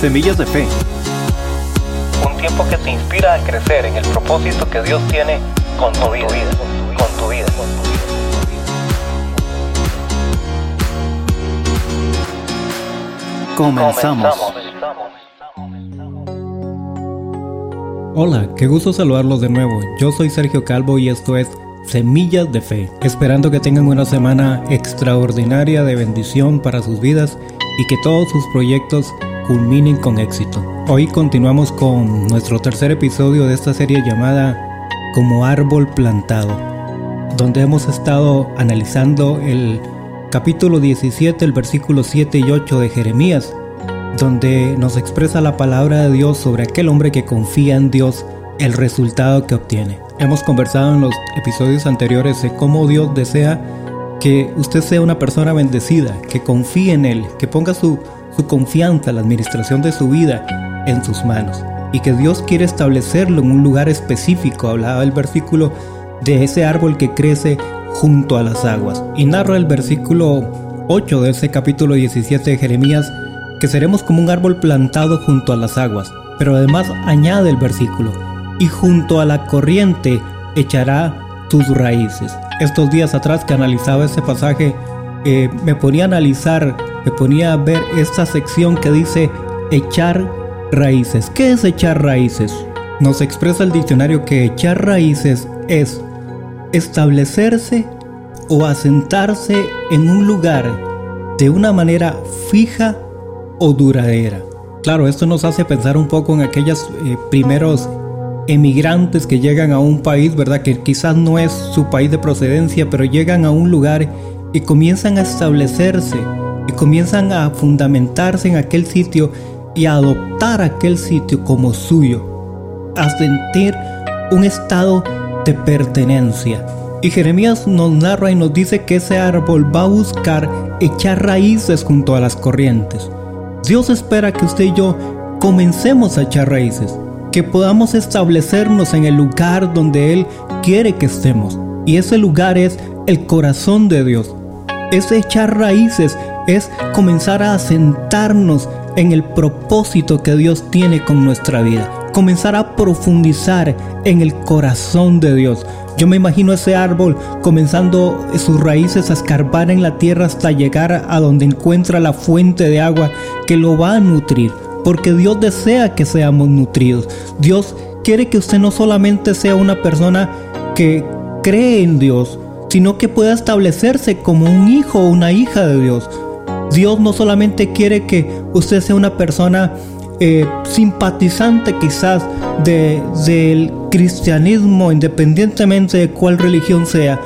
Semillas de Fe. Un tiempo que te inspira a crecer en el propósito que Dios tiene con tu vida. Con tu vida. Comenzamos. Hola, qué gusto saludarlos de nuevo. Yo soy Sergio Calvo y esto es Semillas de Fe. Esperando que tengan una semana extraordinaria de bendición para sus vidas y que todos sus proyectos culminen con éxito. Hoy continuamos con nuestro tercer episodio de esta serie llamada Como árbol plantado, donde hemos estado analizando el capítulo 17, el versículo 7 y 8 de Jeremías, donde nos expresa la palabra de Dios sobre aquel hombre que confía en Dios, el resultado que obtiene. Hemos conversado en los episodios anteriores de cómo Dios desea que usted sea una persona bendecida, que confíe en Él, que ponga su su confianza, la administración de su vida en sus manos y que Dios quiere establecerlo en un lugar específico. Hablaba el versículo de ese árbol que crece junto a las aguas. Y narra el versículo 8 de ese capítulo 17 de Jeremías que seremos como un árbol plantado junto a las aguas. Pero además añade el versículo, y junto a la corriente echará tus raíces. Estos días atrás que analizaba ese pasaje, eh, me ponía a analizar me ponía a ver esta sección que dice echar raíces. ¿Qué es echar raíces? Nos expresa el diccionario que echar raíces es establecerse o asentarse en un lugar de una manera fija o duradera. Claro, esto nos hace pensar un poco en aquellos eh, primeros emigrantes que llegan a un país, ¿verdad? Que quizás no es su país de procedencia, pero llegan a un lugar y comienzan a establecerse y comienzan a fundamentarse en aquel sitio y a adoptar aquel sitio como suyo, a sentir un estado de pertenencia. Y Jeremías nos narra y nos dice que ese árbol va a buscar echar raíces junto a las corrientes. Dios espera que usted y yo comencemos a echar raíces, que podamos establecernos en el lugar donde Él quiere que estemos. Y ese lugar es el corazón de Dios. Es echar raíces es comenzar a sentarnos en el propósito que Dios tiene con nuestra vida. Comenzar a profundizar en el corazón de Dios. Yo me imagino ese árbol comenzando sus raíces a escarbar en la tierra hasta llegar a donde encuentra la fuente de agua que lo va a nutrir. Porque Dios desea que seamos nutridos. Dios quiere que usted no solamente sea una persona que cree en Dios, sino que pueda establecerse como un hijo o una hija de Dios. Dios no solamente quiere que usted sea una persona eh, simpatizante quizás del cristianismo, independientemente de cuál religión sea,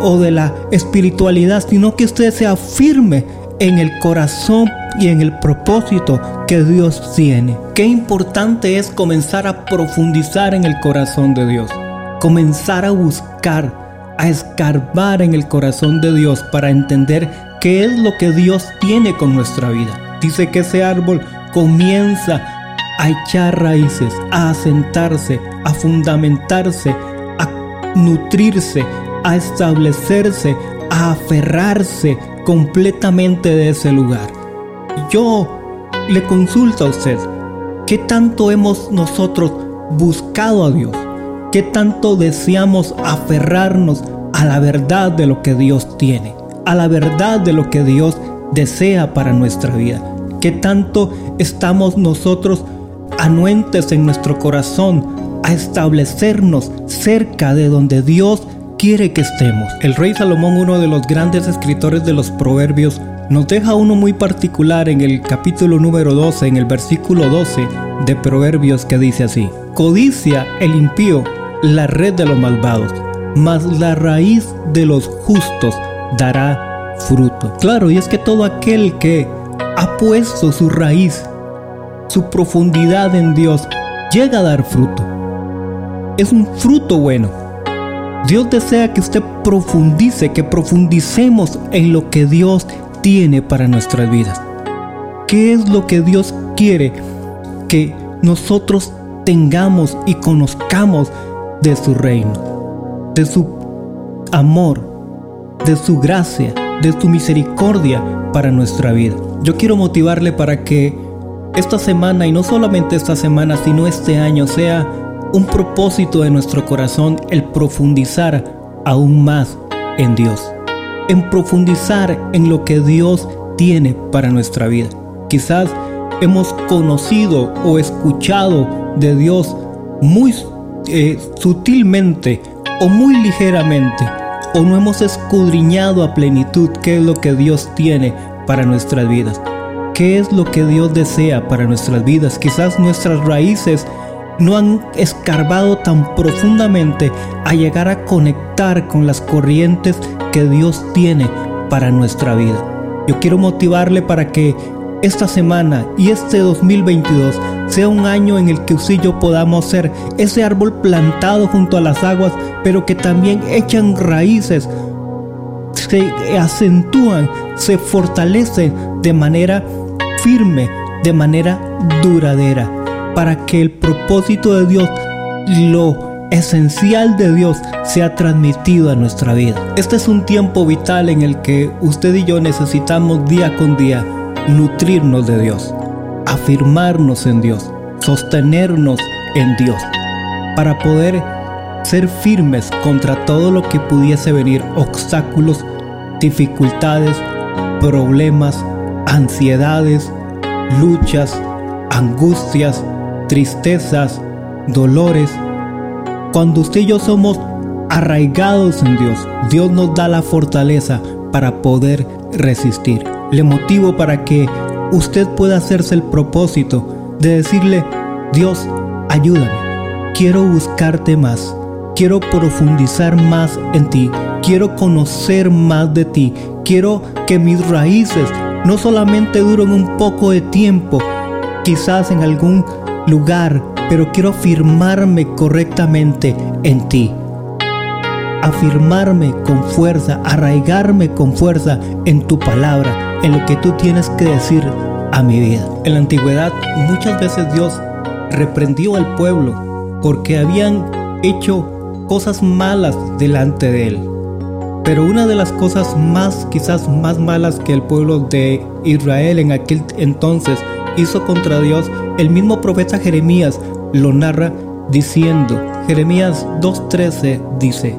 o de la espiritualidad, sino que usted sea firme en el corazón y en el propósito que Dios tiene. Qué importante es comenzar a profundizar en el corazón de Dios, comenzar a buscar, a escarbar en el corazón de Dios para entender qué es lo que Dios tiene con nuestra vida. Dice que ese árbol comienza a echar raíces, a asentarse, a fundamentarse, a nutrirse, a establecerse, a aferrarse completamente de ese lugar. Yo le consulto a usted, ¿qué tanto hemos nosotros buscado a Dios? ¿Qué tanto deseamos aferrarnos a la verdad de lo que Dios tiene? a la verdad de lo que Dios desea para nuestra vida. Que tanto estamos nosotros anuentes en nuestro corazón a establecernos cerca de donde Dios quiere que estemos. El rey Salomón, uno de los grandes escritores de los proverbios, nos deja uno muy particular en el capítulo número 12, en el versículo 12 de Proverbios que dice así, codicia el impío la red de los malvados, mas la raíz de los justos dará fruto. Claro, y es que todo aquel que ha puesto su raíz, su profundidad en Dios, llega a dar fruto. Es un fruto bueno. Dios desea que usted profundice, que profundicemos en lo que Dios tiene para nuestras vidas. ¿Qué es lo que Dios quiere que nosotros tengamos y conozcamos de su reino, de su amor, de su gracia, de su misericordia para nuestra vida. Yo quiero motivarle para que esta semana y no solamente esta semana, sino este año sea un propósito de nuestro corazón el profundizar aún más en Dios, en profundizar en lo que Dios tiene para nuestra vida. Quizás hemos conocido o escuchado de Dios muy eh, sutilmente o muy ligeramente, o no hemos escudriñado a plenitud qué es lo que Dios tiene para nuestras vidas. ¿Qué es lo que Dios desea para nuestras vidas? Quizás nuestras raíces no han escarbado tan profundamente a llegar a conectar con las corrientes que Dios tiene para nuestra vida. Yo quiero motivarle para que esta semana y este 2022 sea un año en el que usted y yo podamos ser ese árbol plantado junto a las aguas, pero que también echan raíces, se acentúan, se fortalecen de manera firme, de manera duradera, para que el propósito de Dios, lo esencial de Dios, sea transmitido a nuestra vida. Este es un tiempo vital en el que usted y yo necesitamos día con día nutrirnos de Dios, afirmarnos en Dios, sostenernos en Dios, para poder ser firmes contra todo lo que pudiese venir, obstáculos, dificultades, problemas, ansiedades, luchas, angustias, tristezas, dolores. Cuando usted y yo somos arraigados en Dios, Dios nos da la fortaleza para poder resistir. Le motivo para que usted pueda hacerse el propósito de decirle, Dios, ayúdame. Quiero buscarte más. Quiero profundizar más en ti. Quiero conocer más de ti. Quiero que mis raíces no solamente duren un poco de tiempo, quizás en algún lugar, pero quiero afirmarme correctamente en ti. Afirmarme con fuerza, arraigarme con fuerza en tu palabra, en lo que tú tienes que decir a mi vida. En la antigüedad muchas veces Dios reprendió al pueblo porque habían hecho cosas malas delante de él. Pero una de las cosas más, quizás más malas que el pueblo de Israel en aquel entonces hizo contra Dios, el mismo profeta Jeremías lo narra diciendo, Jeremías 2.13 dice,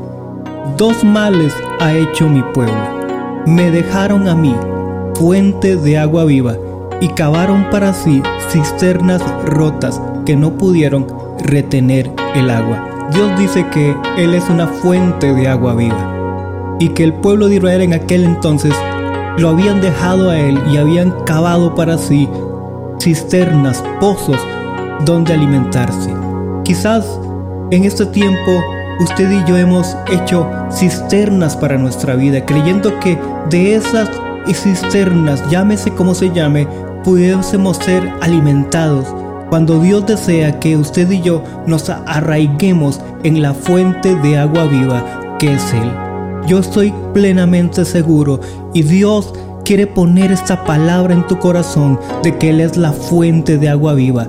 Dos males ha hecho mi pueblo. Me dejaron a mí fuente de agua viva y cavaron para sí cisternas rotas que no pudieron retener el agua. Dios dice que Él es una fuente de agua viva y que el pueblo de Israel en aquel entonces lo habían dejado a Él y habían cavado para sí cisternas, pozos donde alimentarse. Quizás en este tiempo usted y yo hemos hecho cisternas para nuestra vida, creyendo que de esas cisternas, llámese como se llame, pudiésemos ser alimentados. Cuando Dios desea que usted y yo nos arraiguemos en la fuente de agua viva que es Él. Yo estoy plenamente seguro y Dios quiere poner esta palabra en tu corazón de que Él es la fuente de agua viva,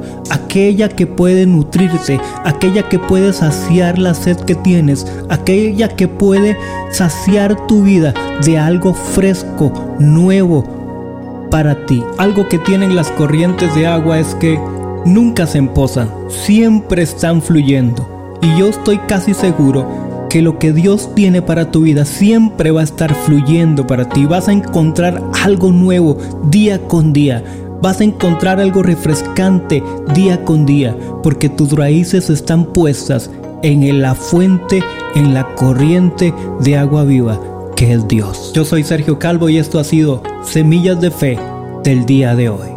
aquella que puede nutrirte, aquella que puede saciar la sed que tienes, aquella que puede saciar tu vida de algo fresco, nuevo para ti. Algo que tienen las corrientes de agua es que nunca se emposan, siempre están fluyendo. Y yo estoy casi seguro que lo que Dios tiene para tu vida siempre va a estar fluyendo para ti. Vas a encontrar algo nuevo día con día. Vas a encontrar algo refrescante día con día, porque tus raíces están puestas en la fuente, en la corriente de agua viva, que es Dios. Yo soy Sergio Calvo y esto ha sido Semillas de Fe del día de hoy.